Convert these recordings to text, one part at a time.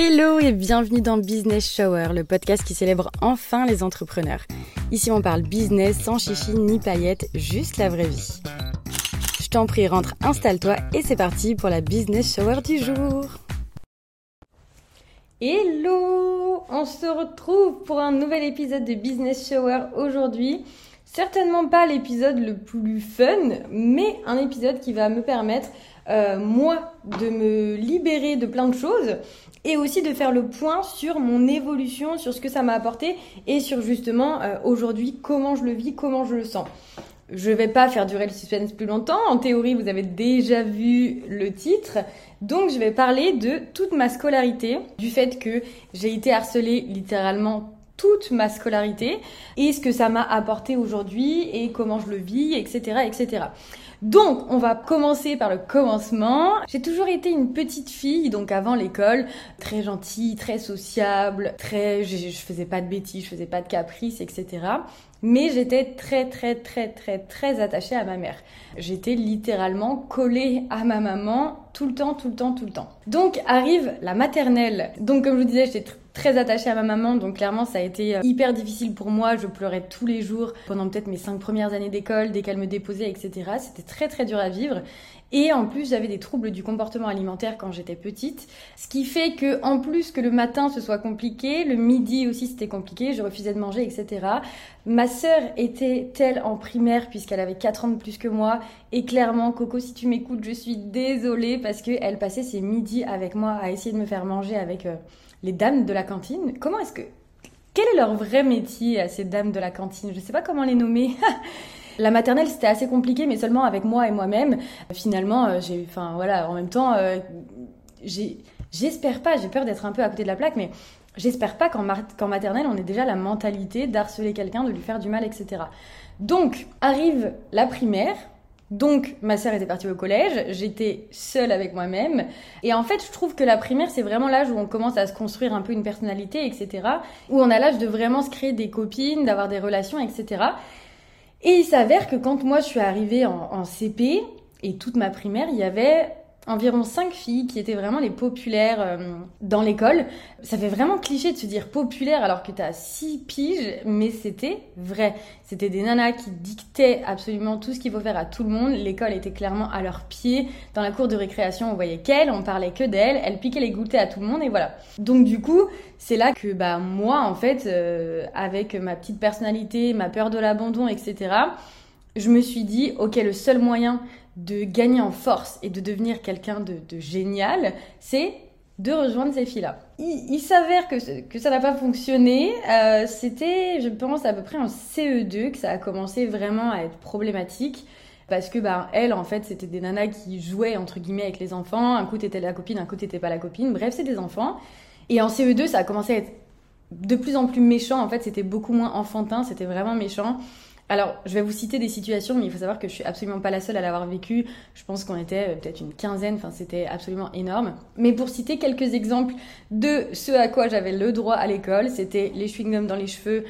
Hello et bienvenue dans Business Shower, le podcast qui célèbre enfin les entrepreneurs. Ici on parle business sans chichi ni paillettes, juste la vraie vie. Je t'en prie, rentre, installe-toi et c'est parti pour la Business Shower du jour. Hello On se retrouve pour un nouvel épisode de Business Shower aujourd'hui. Certainement pas l'épisode le plus fun, mais un épisode qui va me permettre, euh, moi, de me libérer de plein de choses et aussi de faire le point sur mon évolution, sur ce que ça m'a apporté et sur justement euh, aujourd'hui comment je le vis, comment je le sens. Je vais pas faire durer le suspense plus longtemps. En théorie, vous avez déjà vu le titre. Donc, je vais parler de toute ma scolarité, du fait que j'ai été harcelée littéralement toute ma scolarité et ce que ça m'a apporté aujourd'hui et comment je le vis, etc., etc. Donc, on va commencer par le commencement. J'ai toujours été une petite fille, donc avant l'école, très gentille, très sociable, très, je, faisais pas de bêtises, je faisais pas de caprices, etc. Mais j'étais très très très très très attachée à ma mère. J'étais littéralement collée à ma maman tout le temps, tout le temps, tout le temps. Donc arrive la maternelle. Donc comme je vous disais, j'étais très attachée à ma maman, donc clairement ça a été euh, hyper difficile pour moi. Je pleurais tous les jours pendant peut-être mes cinq premières années d'école, dès qu'elle me déposait, etc. C'était très très dur à vivre. Et en plus, j'avais des troubles du comportement alimentaire quand j'étais petite, ce qui fait que en plus que le matin ce soit compliqué, le midi aussi c'était compliqué, je refusais de manger, etc. Ma sœur était telle en primaire puisqu'elle avait 4 ans de plus que moi et clairement Coco si tu m'écoutes, je suis désolée parce que elle passait ses midis avec moi à essayer de me faire manger avec euh, les dames de la cantine. Comment est-ce que quel est leur vrai métier à ces dames de la cantine? Je sais pas comment les nommer. La maternelle, c'était assez compliqué, mais seulement avec moi et moi-même. Finalement, euh, j'ai, enfin voilà, en même temps, euh, j'espère pas, j'ai peur d'être un peu à côté de la plaque, mais j'espère pas qu'en, maternelle, on ait déjà la mentalité d'harceler quelqu'un, de lui faire du mal, etc. Donc, arrive la primaire, donc, ma sœur était partie au collège, j'étais seule avec moi-même. Et en fait, je trouve que la primaire, c'est vraiment l'âge où on commence à se construire un peu une personnalité, etc. Où on a l'âge de vraiment se créer des copines, d'avoir des relations, etc. Et il s'avère que quand moi je suis arrivée en, CP et toute ma primaire, il y avait environ cinq filles qui étaient vraiment les populaires euh, dans l'école. Ça fait vraiment cliché de se dire populaire alors que t'as six piges, mais c'était vrai. C'était des nanas qui dictaient absolument tout ce qu'il faut faire à tout le monde. L'école était clairement à leurs pieds. Dans la cour de récréation, on voyait qu'elles, on parlait que d'elles, elles piquaient les goûters à tout le monde et voilà. Donc du coup, c'est là que bah moi en fait, euh, avec ma petite personnalité, ma peur de l'abandon, etc je me suis dit, ok, le seul moyen de gagner en force et de devenir quelqu'un de, génial, c'est de rejoindre ces filles-là. Il, s'avère que, que ça n'a pas fonctionné. Euh, c'était, je pense, à peu près en CE2 que ça a commencé vraiment à être problématique. Parce que, bah, elles, en fait, c'était des nanas qui jouaient, entre guillemets, avec les enfants. Un coup, t'étais la copine, un coup, t'étais pas la copine. Bref, c'est des enfants. Et en CE2, ça a commencé à être de plus en plus méchant. En fait, c'était beaucoup moins enfantin, c'était vraiment méchant. Alors, je vais vous citer des situations, mais il faut savoir que je suis absolument pas la seule à l'avoir vécu. Je pense qu'on était euh, peut-être une quinzaine, enfin c'était absolument énorme. Mais pour citer quelques exemples de ce à quoi j'avais le droit à l'école, c'était les chewing-gums dans les cheveux,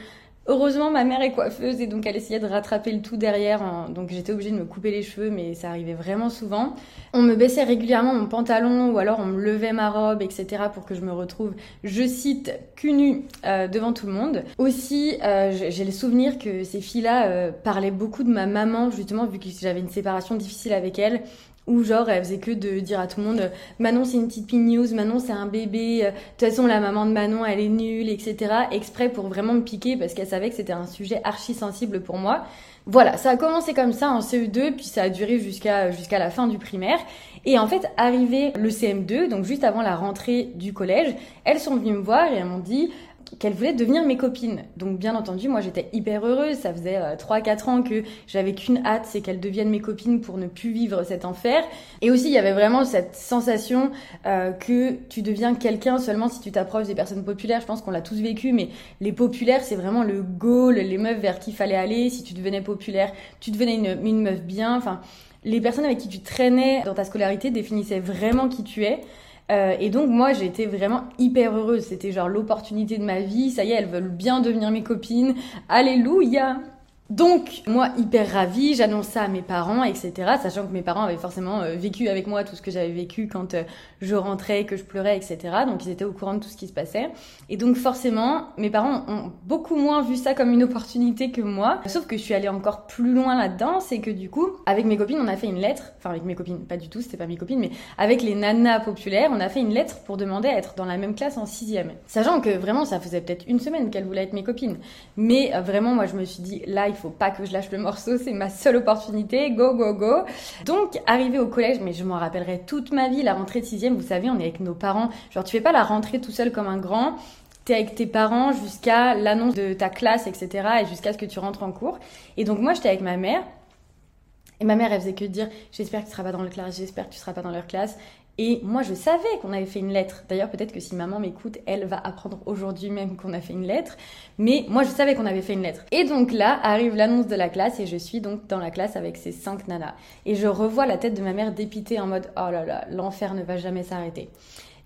Heureusement, ma mère est coiffeuse et donc elle essayait de rattraper le tout derrière. Donc j'étais obligée de me couper les cheveux, mais ça arrivait vraiment souvent. On me baissait régulièrement mon pantalon ou alors on me levait ma robe, etc. pour que je me retrouve, je cite, cul nu euh, devant tout le monde. Aussi, euh, j'ai le souvenir que ces filles-là euh, parlaient beaucoup de ma maman, justement, vu que j'avais une séparation difficile avec elle où genre elle faisait que de dire à tout le monde Manon c'est une petite pigneuse, Manon c'est un bébé, euh, de toute façon la maman de Manon elle est nulle, etc. Exprès pour vraiment me piquer parce qu'elle savait que c'était un sujet archi sensible pour moi. Voilà, ça a commencé comme ça en CE2, puis ça a duré jusqu'à jusqu'à la fin du primaire. Et en fait, arrivé le CM2, donc juste avant la rentrée du collège, elles sont venues me voir et elles m'ont dit qu'elles voulaient devenir mes copines. Donc bien entendu, moi j'étais hyper heureuse, ça faisait euh, 3-4 ans que j'avais qu'une hâte, c'est qu'elles deviennent mes copines pour ne plus vivre cet enfer. Et aussi il y avait vraiment cette sensation euh, que tu deviens quelqu'un seulement si tu t'approches des personnes populaires. Je pense qu'on l'a tous vécu, mais les populaires c'est vraiment le goal, les meufs vers qui fallait aller. Si tu devenais populaire, tu devenais une meuf bien. Enfin, les personnes avec qui tu traînais dans ta scolarité définissaient vraiment qui tu es. Euh, et donc moi j'ai été vraiment hyper heureuse. C'était genre l'opportunité de ma vie. Ça y est, elles veulent bien devenir mes copines. Alléluia. Donc, moi, hyper ravie, j'annonce ça à mes parents, etc. Sachant que mes parents avaient forcément euh, vécu avec moi tout ce que j'avais vécu quand euh, je rentrais, que je pleurais, etc. Donc, ils étaient au courant de tout ce qui se passait. Et donc, forcément, mes parents ont beaucoup moins vu ça comme une opportunité que moi. Sauf que je suis allée encore plus loin là-dedans, c'est que du coup, avec mes copines, on a fait une lettre. Enfin, avec mes copines, pas du tout, c'était pas mes copines, mais avec les nanas populaires, on a fait une lettre pour demander à être dans la même classe en sixième. Sachant que vraiment, ça faisait peut-être une semaine qu'elles voulaient être mes copines. Mais euh, vraiment, moi, je me suis dit, là, il faut pas que je lâche le morceau, c'est ma seule opportunité, go, go, go. Donc, arrivé au collège, mais je m'en rappellerai toute ma vie, la rentrée de sixième, vous savez, on est avec nos parents. Genre, tu fais pas la rentrée tout seul comme un grand, t'es avec tes parents jusqu'à l'annonce de ta classe, etc. et jusqu'à ce que tu rentres en cours. Et donc, moi, j'étais avec ma mère. Et ma mère, elle faisait que dire J'espère que tu seras pas dans leur classe, j'espère que tu seras pas dans leur classe. Et moi, je savais qu'on avait fait une lettre. D'ailleurs, peut-être que si maman m'écoute, elle va apprendre aujourd'hui même qu'on a fait une lettre. Mais moi, je savais qu'on avait fait une lettre. Et donc là, arrive l'annonce de la classe et je suis donc dans la classe avec ces cinq nanas. Et je revois la tête de ma mère dépitée en mode Oh là là, l'enfer ne va jamais s'arrêter.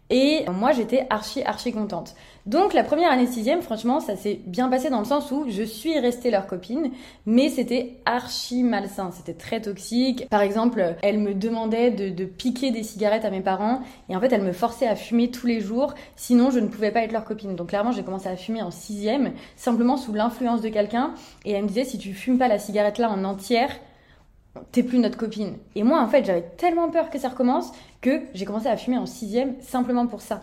Et moi, j'étais archi, archi contente. Donc, la première année sixième, franchement, ça s'est bien passé dans le sens où je suis restée leur copine, mais c'était archi malsain. C'était très toxique. Par exemple, elle me demandait de, piquer des cigarettes à mes parents, et en fait, elle me forçait à fumer tous les jours, sinon je ne pouvais pas être leur copine. Donc, clairement, j'ai commencé à fumer en sixième, simplement sous l'influence de quelqu'un, et elle me disait, si tu fumes pas la cigarette là en entière, t'es plus notre copine. Et moi, en fait, j'avais tellement peur que ça recommence que j'ai commencé à fumer en sixième simplement pour ça.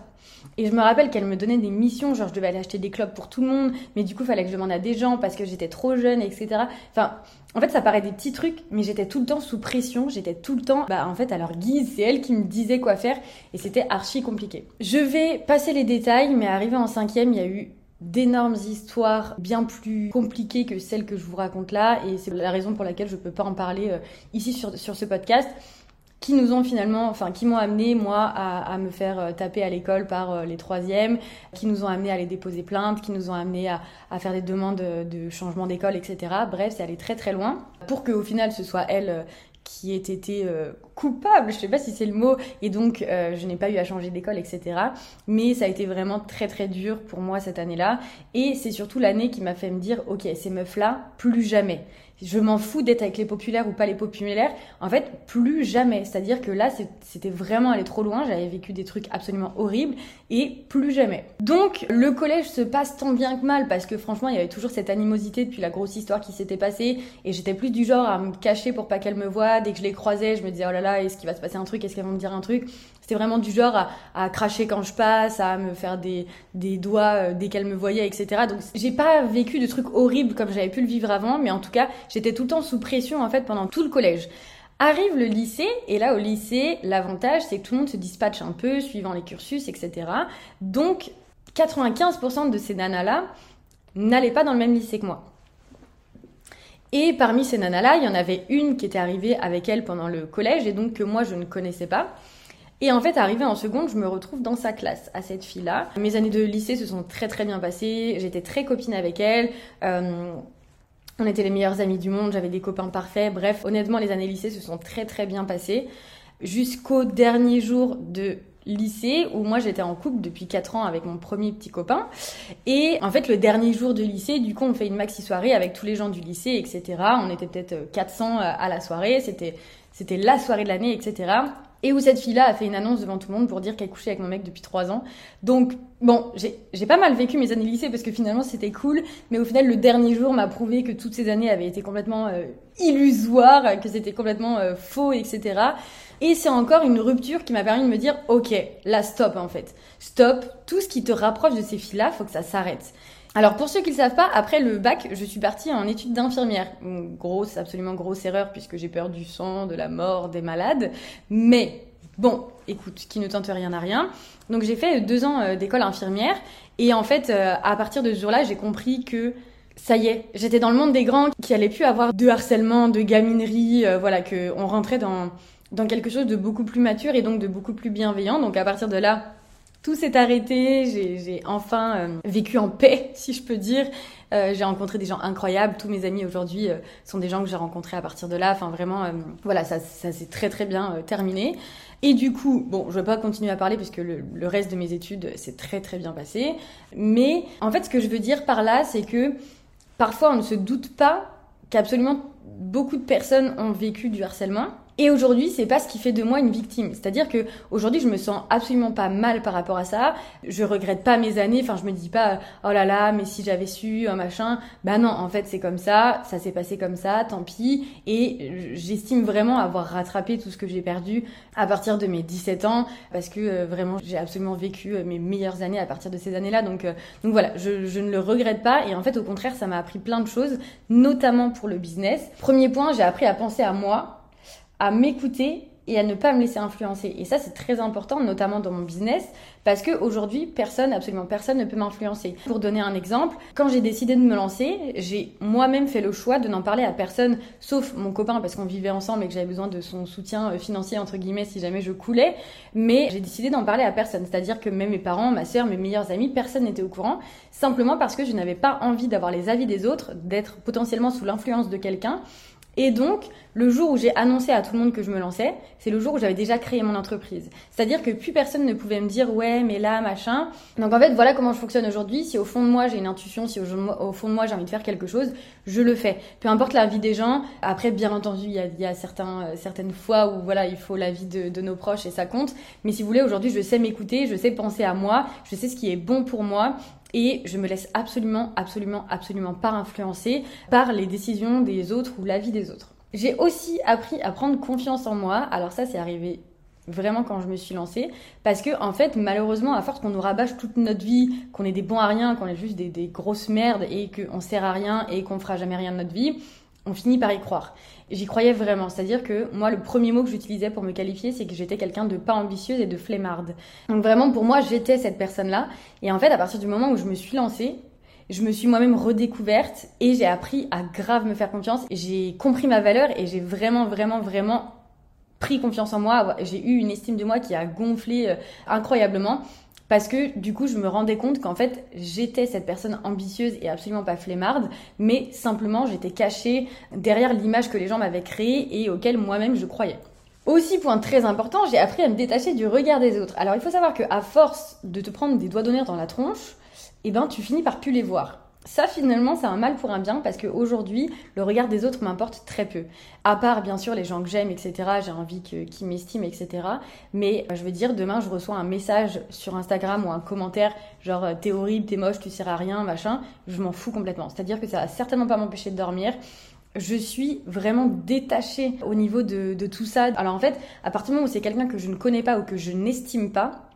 Et je me rappelle qu'elle me donnait des missions, genre je devais aller acheter des clubs pour tout le monde, mais du coup, il fallait que je demande à des gens parce que j'étais trop jeune, etc. Enfin, en fait, ça paraît des petits trucs, mais j'étais tout le temps sous pression, j'étais tout le temps, bah, en fait, à leur guise, c'est elle qui me disait quoi faire, et c'était archi compliqué. Je vais passer les détails, mais arrivé en cinquième, il y a eu d'énormes histoires bien plus compliquées que celles que je vous raconte là et c'est la raison pour laquelle je peux pas en parler euh, ici sur, sur ce podcast qui nous ont finalement, enfin, qui m'ont amené, moi, à, me faire euh, taper à l'école par euh, les troisièmes, qui nous ont amené à aller déposer plainte, qui nous ont amené à, à faire des demandes de changement d'école, etc. Bref, c'est allé très très loin pour qu'au final ce soit elle qui ait été euh, coupable, je sais pas si c'est le mot, et donc euh, je n'ai pas eu à changer d'école, etc. Mais ça a été vraiment très très dur pour moi cette année-là, et c'est surtout l'année qui m'a fait me dire, ok, ces meufs-là, plus jamais je m'en fous d'être avec les populaires ou pas les populaires. En fait, plus jamais. C'est-à-dire que là, c'était vraiment aller trop loin. J'avais vécu des trucs absolument horribles et plus jamais. Donc, le collège se passe tant bien que mal parce que franchement, il y avait toujours cette animosité depuis la grosse histoire qui s'était passée et j'étais plus du genre à me cacher pour pas qu'elle me voie. Dès que je les croisais, je me disais, oh là là, est-ce qu'il va se passer un truc? Est-ce qu'elles vont me dire un truc? C'était vraiment du genre à, cracher quand je passe, à me faire des, des doigts euh, dès qu'elle me voyait, etc. Donc j'ai pas vécu de trucs horribles comme j'avais pu le vivre avant, mais en tout cas j'étais tout le temps sous pression en fait pendant tout le collège. Arrive le lycée, et là au lycée, l'avantage c'est que tout le monde se dispatche un peu suivant les cursus, etc. Donc 95% de ces nanas-là n'allaient pas dans le même lycée que moi. Et parmi ces nanas-là, il y en avait une qui était arrivée avec elle pendant le collège et donc que moi je ne connaissais pas. Et en fait, arrivé en seconde, je me retrouve dans sa classe, à cette fille-là. Mes années de lycée se sont très très bien passées. J'étais très copine avec elle. Euh, on était les meilleures amies du monde. J'avais des copains parfaits. Bref, honnêtement, les années lycée se sont très très bien passées. Jusqu'au dernier jour de lycée où moi j'étais en couple depuis 4 ans avec mon premier petit copain. Et en fait le dernier jour de lycée du coup on fait une maxi soirée avec tous les gens du lycée etc on était peut-être 400 euh, à la soirée. C'était c'était la soirée de l'année etc et où cette fille-là a fait une annonce devant tout le monde pour dire qu'elle couchait avec mon mec depuis trois ans. Donc, bon, j'ai pas mal vécu mes années lycée parce que finalement c'était cool, mais au final, le dernier jour m'a prouvé que toutes ces années avaient été complètement euh, illusoires, que c'était complètement euh, faux, etc. Et c'est encore une rupture qui m'a permis de me dire, ok, là, stop en fait. Stop, tout ce qui te rapproche de ces filles-là, faut que ça s'arrête. Alors pour ceux qui ne savent pas, après le bac, je suis partie en études d'infirmière. Grosse, absolument grosse erreur puisque j'ai peur du sang, de la mort, des malades. Mais bon, écoute, qui ne tente rien à rien. Donc j'ai fait deux ans euh, d'école infirmière et en fait, euh, à partir de ce jour-là, j'ai compris que ça y est, j'étais dans le monde des grands qui allait plus avoir de harcèlement, de gaminerie, euh, voilà, que on rentrait dans dans quelque chose de beaucoup plus mature et donc de beaucoup plus bienveillant. Donc à partir de là, tout s'est arrêté, j'ai enfin euh, vécu en paix, si je peux dire. Euh, j'ai rencontré des gens incroyables. Tous mes amis aujourd'hui euh, sont des gens que j'ai rencontrés à partir de là. Enfin, vraiment, voilà, ça, s'est très très bien terminé. Et du coup, bon, je vais pas continuer à parler puisque le, le reste de mes études s'est très très bien passé. Mais en fait, ce que je veux dire par là, c'est que parfois on ne se doute pas qu'absolument beaucoup de personnes ont vécu du harcèlement. Et aujourd'hui, c'est pas ce qui fait de moi une victime. C'est-à-dire que aujourd'hui, je me sens absolument pas mal par rapport à ça. Je regrette pas mes années. Enfin, je me dis pas, oh là là, mais si j'avais su un machin. Bah non, en fait, c'est comme ça. Ça s'est passé comme ça. Tant pis. Et j'estime vraiment avoir rattrapé tout ce que j'ai perdu à partir de mes 17 ans, parce que euh, vraiment, j'ai absolument vécu euh, mes meilleures années à partir de ces années-là. Donc, euh, donc voilà, je, je ne le regrette pas. Et en fait, au contraire, ça m'a appris plein de choses, notamment pour le business. Premier point, j'ai appris à penser à moi à m'écouter et à ne pas me laisser influencer. Et ça, c'est très important, notamment dans mon business, parce qu'aujourd'hui, personne, absolument personne ne peut m'influencer. Pour donner un exemple, quand j'ai décidé de me lancer, j'ai moi-même fait le choix de n'en parler à personne, sauf mon copain, parce qu'on vivait ensemble et que j'avais besoin de son soutien euh, financier, entre guillemets, si jamais je coulais. Mais j'ai décidé d'en parler à personne. C'est-à-dire que même mes parents, ma soeur, mes meilleurs amis, personne n'était au courant, simplement parce que je n'avais pas envie d'avoir les avis des autres, d'être potentiellement sous l'influence de quelqu'un et donc, le jour où j'ai annoncé à tout le monde que je me lançais, c'est le jour où j'avais déjà créé mon entreprise. C'est-à-dire que plus personne ne pouvait me dire ouais, mais là, machin. Donc en fait, voilà comment je fonctionne aujourd'hui. Si au fond de moi j'ai une intuition, si au fond de moi j'ai envie de faire quelque chose, je le fais. Peu importe la vie des gens. Après, bien entendu, il y a, euh, certaines fois où voilà, il faut la vie de, de nos proches et ça compte. Mais si vous voulez, aujourd'hui, je sais m'écouter, je sais penser à moi, je sais ce qui est bon pour moi et je me laisse absolument, absolument, absolument pas influencer par les décisions des autres ou l'avis des autres. J'ai aussi appris à prendre confiance en moi. Alors ça, c'est arrivé vraiment quand je me suis lancée parce que en fait malheureusement à force qu'on nous rabâche toute notre vie qu'on est des bons à rien qu'on est juste des, des grosses merdes et qu'on sert à rien et qu'on fera jamais rien de notre vie on finit par y croire. J'y croyais vraiment, c'est-à-dire que moi, le premier mot que j'utilisais pour me qualifier, c'est que j'étais quelqu'un de pas ambitieuse et de flemmarde. Donc vraiment, pour moi, j'étais cette personne-là. Et en fait, à partir du moment où je me suis lancée, je me suis moi-même redécouverte et j'ai appris à grave me faire confiance. J'ai compris ma valeur et j'ai vraiment, vraiment, vraiment pris confiance en moi. J'ai eu une estime de moi qui a gonflé euh, incroyablement parce que du coup je me rendais compte qu'en fait j'étais cette personne ambitieuse et absolument pas flemmarde, mais simplement j'étais cachée derrière l'image que les gens m'avaient créée et auquel moi-même je croyais. Aussi, point très important, j'ai appris à me détacher du regard des autres. Alors il faut savoir qu'à force de te prendre des doigts d'honneur dans la tronche, eh ben tu finis par plus les voir. Ça, finalement, c'est un mal pour un bien parce qu'aujourd'hui, le regard des autres m'importe très peu. À part, bien sûr, les gens que j'aime, etc. J'ai envie qu'ils m'estiment, etc. Mais euh, je veux dire, demain, je reçois un message sur Instagram ou un commentaire genre euh, t'es horrible, t'es moche, tu sers à rien, machin. Je m'en fous complètement. C'est-à-dire que ça va certainement pas m'empêcher de dormir je suis vraiment détachée au niveau de, de, tout ça. Alors en fait, à partir du moment où c'est quelqu'un que je ne connais pas ou que je n'estime pas,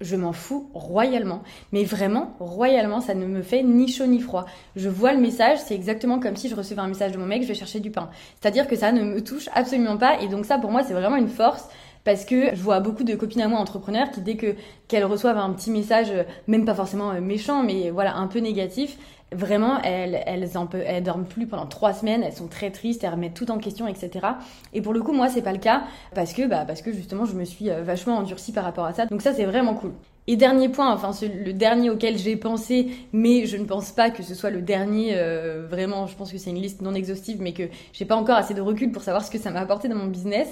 je m'en fous royalement. Mais vraiment, royalement, ça ne me fait ni chaud ni froid. Je vois le message, c'est exactement comme si je recevais un message de mon mec, je vais chercher du pain. C'est-à-dire que ça ne me touche absolument pas. Et donc ça, pour moi, c'est vraiment une force parce que je vois beaucoup de copines à moi entrepreneurs qui dès que qu'elles reçoivent un petit message même pas forcément euh, méchant mais voilà un peu négatif vraiment, elles, elles, en peu, elles dorment plus pendant trois semaines, elles sont très tristes, elles remettent tout en question, etc. Et pour le coup, moi, c'est pas le cas parce que, bah, parce que justement, je me suis euh, vachement endurcie par rapport à ça. Donc ça, c'est vraiment cool. Et dernier point, enfin le dernier auquel j'ai pensé, mais je ne pense pas que ce soit le dernier. Euh, vraiment, je pense que c'est une liste non exhaustive, mais que j'ai pas encore assez de recul pour savoir ce que ça m'a apporté dans mon business.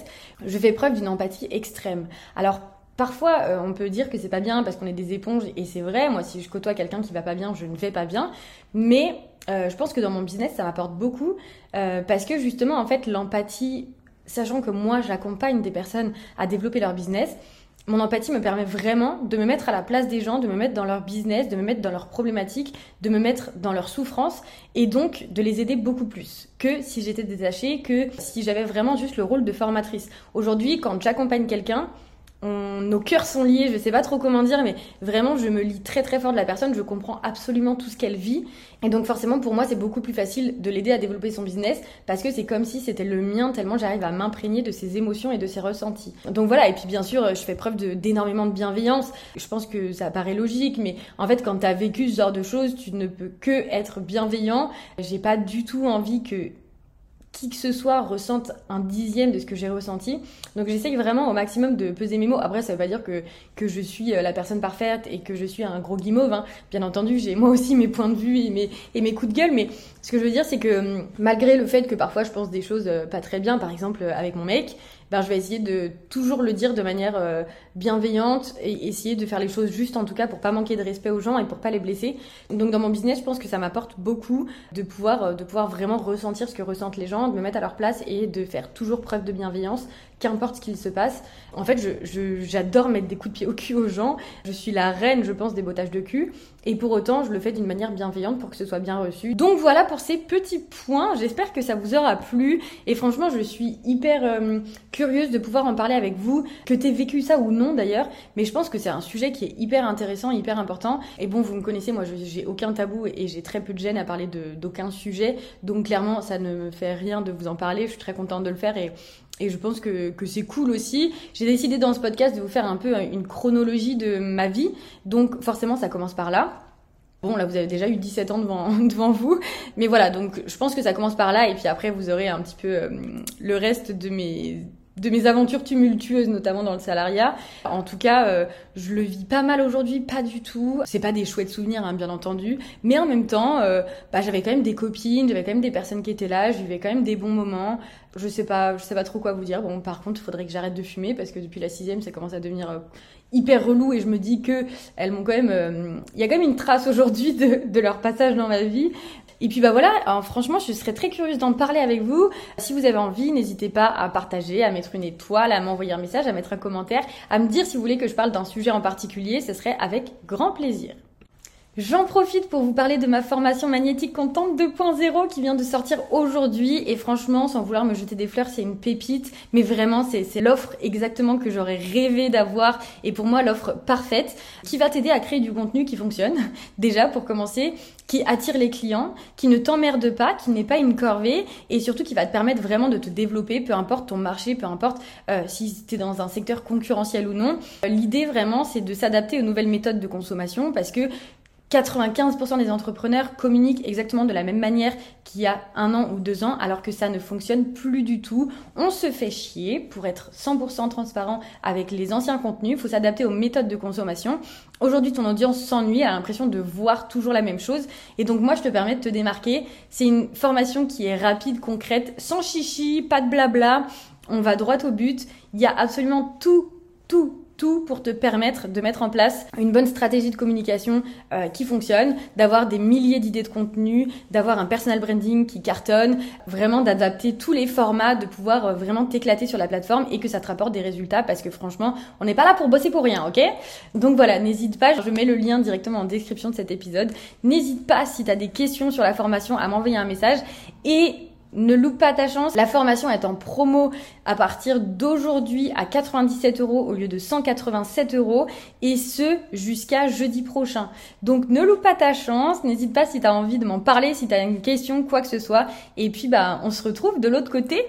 Je fais preuve d'une empathie extrême. Alors Parfois, euh, on peut dire que c'est pas bien parce qu'on est des éponges, et c'est vrai. Moi, si je côtoie quelqu'un qui va pas bien, je ne vais pas bien. Mais euh, je pense que dans mon business, ça m'apporte beaucoup euh, parce que justement, en fait, l'empathie, sachant que moi, j'accompagne des personnes à développer leur business, mon empathie me permet vraiment de me mettre à la place des gens, de me mettre dans leur business, de me mettre dans leurs problématiques, de me mettre dans leurs souffrances et donc de les aider beaucoup plus que si j'étais détachée, que si j'avais vraiment juste le rôle de formatrice. Aujourd'hui, quand j'accompagne quelqu'un, nos cœurs sont liés, je sais pas trop comment dire, mais vraiment je me lis très très fort de la personne, je comprends absolument tout ce qu'elle vit. Et donc forcément pour moi c'est beaucoup plus facile de l'aider à développer son business parce que c'est comme si c'était le mien tellement j'arrive à m'imprégner de ses émotions et de ses ressentis. Donc voilà, et puis bien sûr je fais preuve d'énormément de, bienveillance. Je pense que ça paraît logique, mais en fait quand tu as vécu ce genre de choses, tu ne peux que être bienveillant. J'ai pas du tout envie que qui que ce soit ressente un dixième de ce que j'ai ressenti. Donc j'essaye vraiment au maximum de peser mes mots. Après, ça veut pas dire que, je suis euh, la personne parfaite et que je suis un gros guimauve. Hein. Bien entendu, j'ai moi aussi mes points de vue et mes, et mes coups de gueule. Mais ce que je veux dire, c'est que hum, malgré le fait que parfois je pense des choses euh, pas très bien, par exemple euh, avec mon mec, ben, je vais essayer de toujours le dire de manière euh, bienveillante et essayer de faire les choses justes en tout cas pour pas manquer de respect aux gens et pour pas les blesser. Donc dans mon business, je pense que ça m'apporte beaucoup de pouvoir, euh, de pouvoir vraiment ressentir ce que ressentent les gens, de me mettre à leur place et de faire toujours preuve de bienveillance, qu'importe ce qu'il se passe. En fait, j'adore mettre des coups de pied au cul aux gens. Je suis la reine, je pense, des bottages de cul. Et pour autant, je le fais d'une manière bienveillante pour que ce soit bien reçu. Donc voilà pour ces petits points. J'espère que ça vous aura plu. Et franchement, je suis hyper euh, curieuse de pouvoir en parler avec vous, que t'aies vécu ça ou non d'ailleurs. Mais je pense que c'est un sujet qui est hyper intéressant, hyper important. Et bon, vous me connaissez, moi, j'ai aucun tabou et j'ai très peu de gêne à parler d'aucun sujet. Donc clairement, ça ne me fait rien de vous en parler. Je suis très contente de le faire et et je pense que, que c'est cool aussi. J'ai décidé dans ce podcast de vous faire un peu une chronologie de ma vie. Donc forcément, ça commence par là. Bon, là, vous avez déjà eu 17 ans devant, devant vous. Mais voilà, donc je pense que ça commence par là. Et puis après, vous aurez un petit peu euh, le reste de mes de mes aventures tumultueuses, notamment dans le salariat. En tout cas, euh, je le vis pas mal aujourd'hui, pas du tout. C'est pas des chouettes souvenirs, hein, bien entendu, mais en même temps, euh, bah, j'avais quand même des copines, j'avais quand même des personnes qui étaient là, je vivais quand même des bons moments. Je sais pas, je sais pas trop quoi vous dire. Bon, par contre, il faudrait que j'arrête de fumer parce que depuis la sixième, ça commence à devenir euh, hyper relou et je me dis que elles m'ont quand même, il y a quand même une trace aujourd'hui de, de leur passage dans ma vie. Et puis bah voilà, franchement, je serais très curieuse d'en parler avec vous. Si vous avez envie, n'hésitez pas à partager, à mettre une étoile, à m'envoyer un message, à mettre un commentaire, à me dire si vous voulez que je parle d'un sujet en particulier, ce serait avec grand plaisir. J'en profite pour vous parler de ma formation magnétique contente 2.0 qui vient de sortir aujourd'hui. Et franchement, sans vouloir me jeter des fleurs, c'est une pépite, mais vraiment c'est l'offre exactement que j'aurais rêvé d'avoir. Et pour moi l'offre parfaite qui va t'aider à créer du contenu qui fonctionne. Déjà pour commencer, qui attire les clients, qui ne t'emmerde pas, qui n'est pas une corvée. Et surtout qui va te permettre vraiment de te développer, peu importe ton marché, peu importe euh, si tu dans un secteur concurrentiel ou non. L'idée vraiment c'est de s'adapter aux nouvelles méthodes de consommation parce que 95% des entrepreneurs communiquent exactement de la même manière qu'il y a un an ou deux ans, alors que ça ne fonctionne plus du tout. On se fait chier pour être 100% transparent avec les anciens contenus. Il faut s'adapter aux méthodes de consommation. Aujourd'hui, ton audience s'ennuie, a l'impression de voir toujours la même chose. Et donc, moi, je te permets de te démarquer. C'est une formation qui est rapide, concrète, sans chichi, pas de blabla. On va droit au but. Il y a absolument tout, tout, tout pour te permettre de mettre en place une bonne stratégie de communication euh, qui fonctionne, d'avoir des milliers d'idées de contenu, d'avoir un personal branding qui cartonne, vraiment d'adapter tous les formats, de pouvoir euh, vraiment t'éclater sur la plateforme et que ça te rapporte des résultats parce que franchement, on n'est pas là pour bosser pour rien, ok? Donc voilà, n'hésite pas, je mets le lien directement en description de cet épisode. N'hésite pas si tu as des questions sur la formation à m'envoyer un message et ne loupe pas ta chance. La formation est en promo à partir d'aujourd'hui à 97 euros au lieu de 187 euros et ce jusqu'à jeudi prochain. Donc ne loupe pas ta chance. N'hésite pas si tu as envie de m'en parler, si tu une question, quoi que ce soit. Et puis bah on se retrouve de l'autre côté.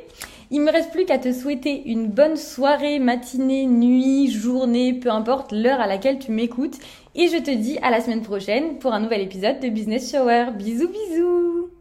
Il me reste plus qu'à te souhaiter une bonne soirée, matinée, nuit, journée, peu importe l'heure à laquelle tu m'écoutes. Et je te dis à la semaine prochaine pour un nouvel épisode de Business Shower. Bisous bisous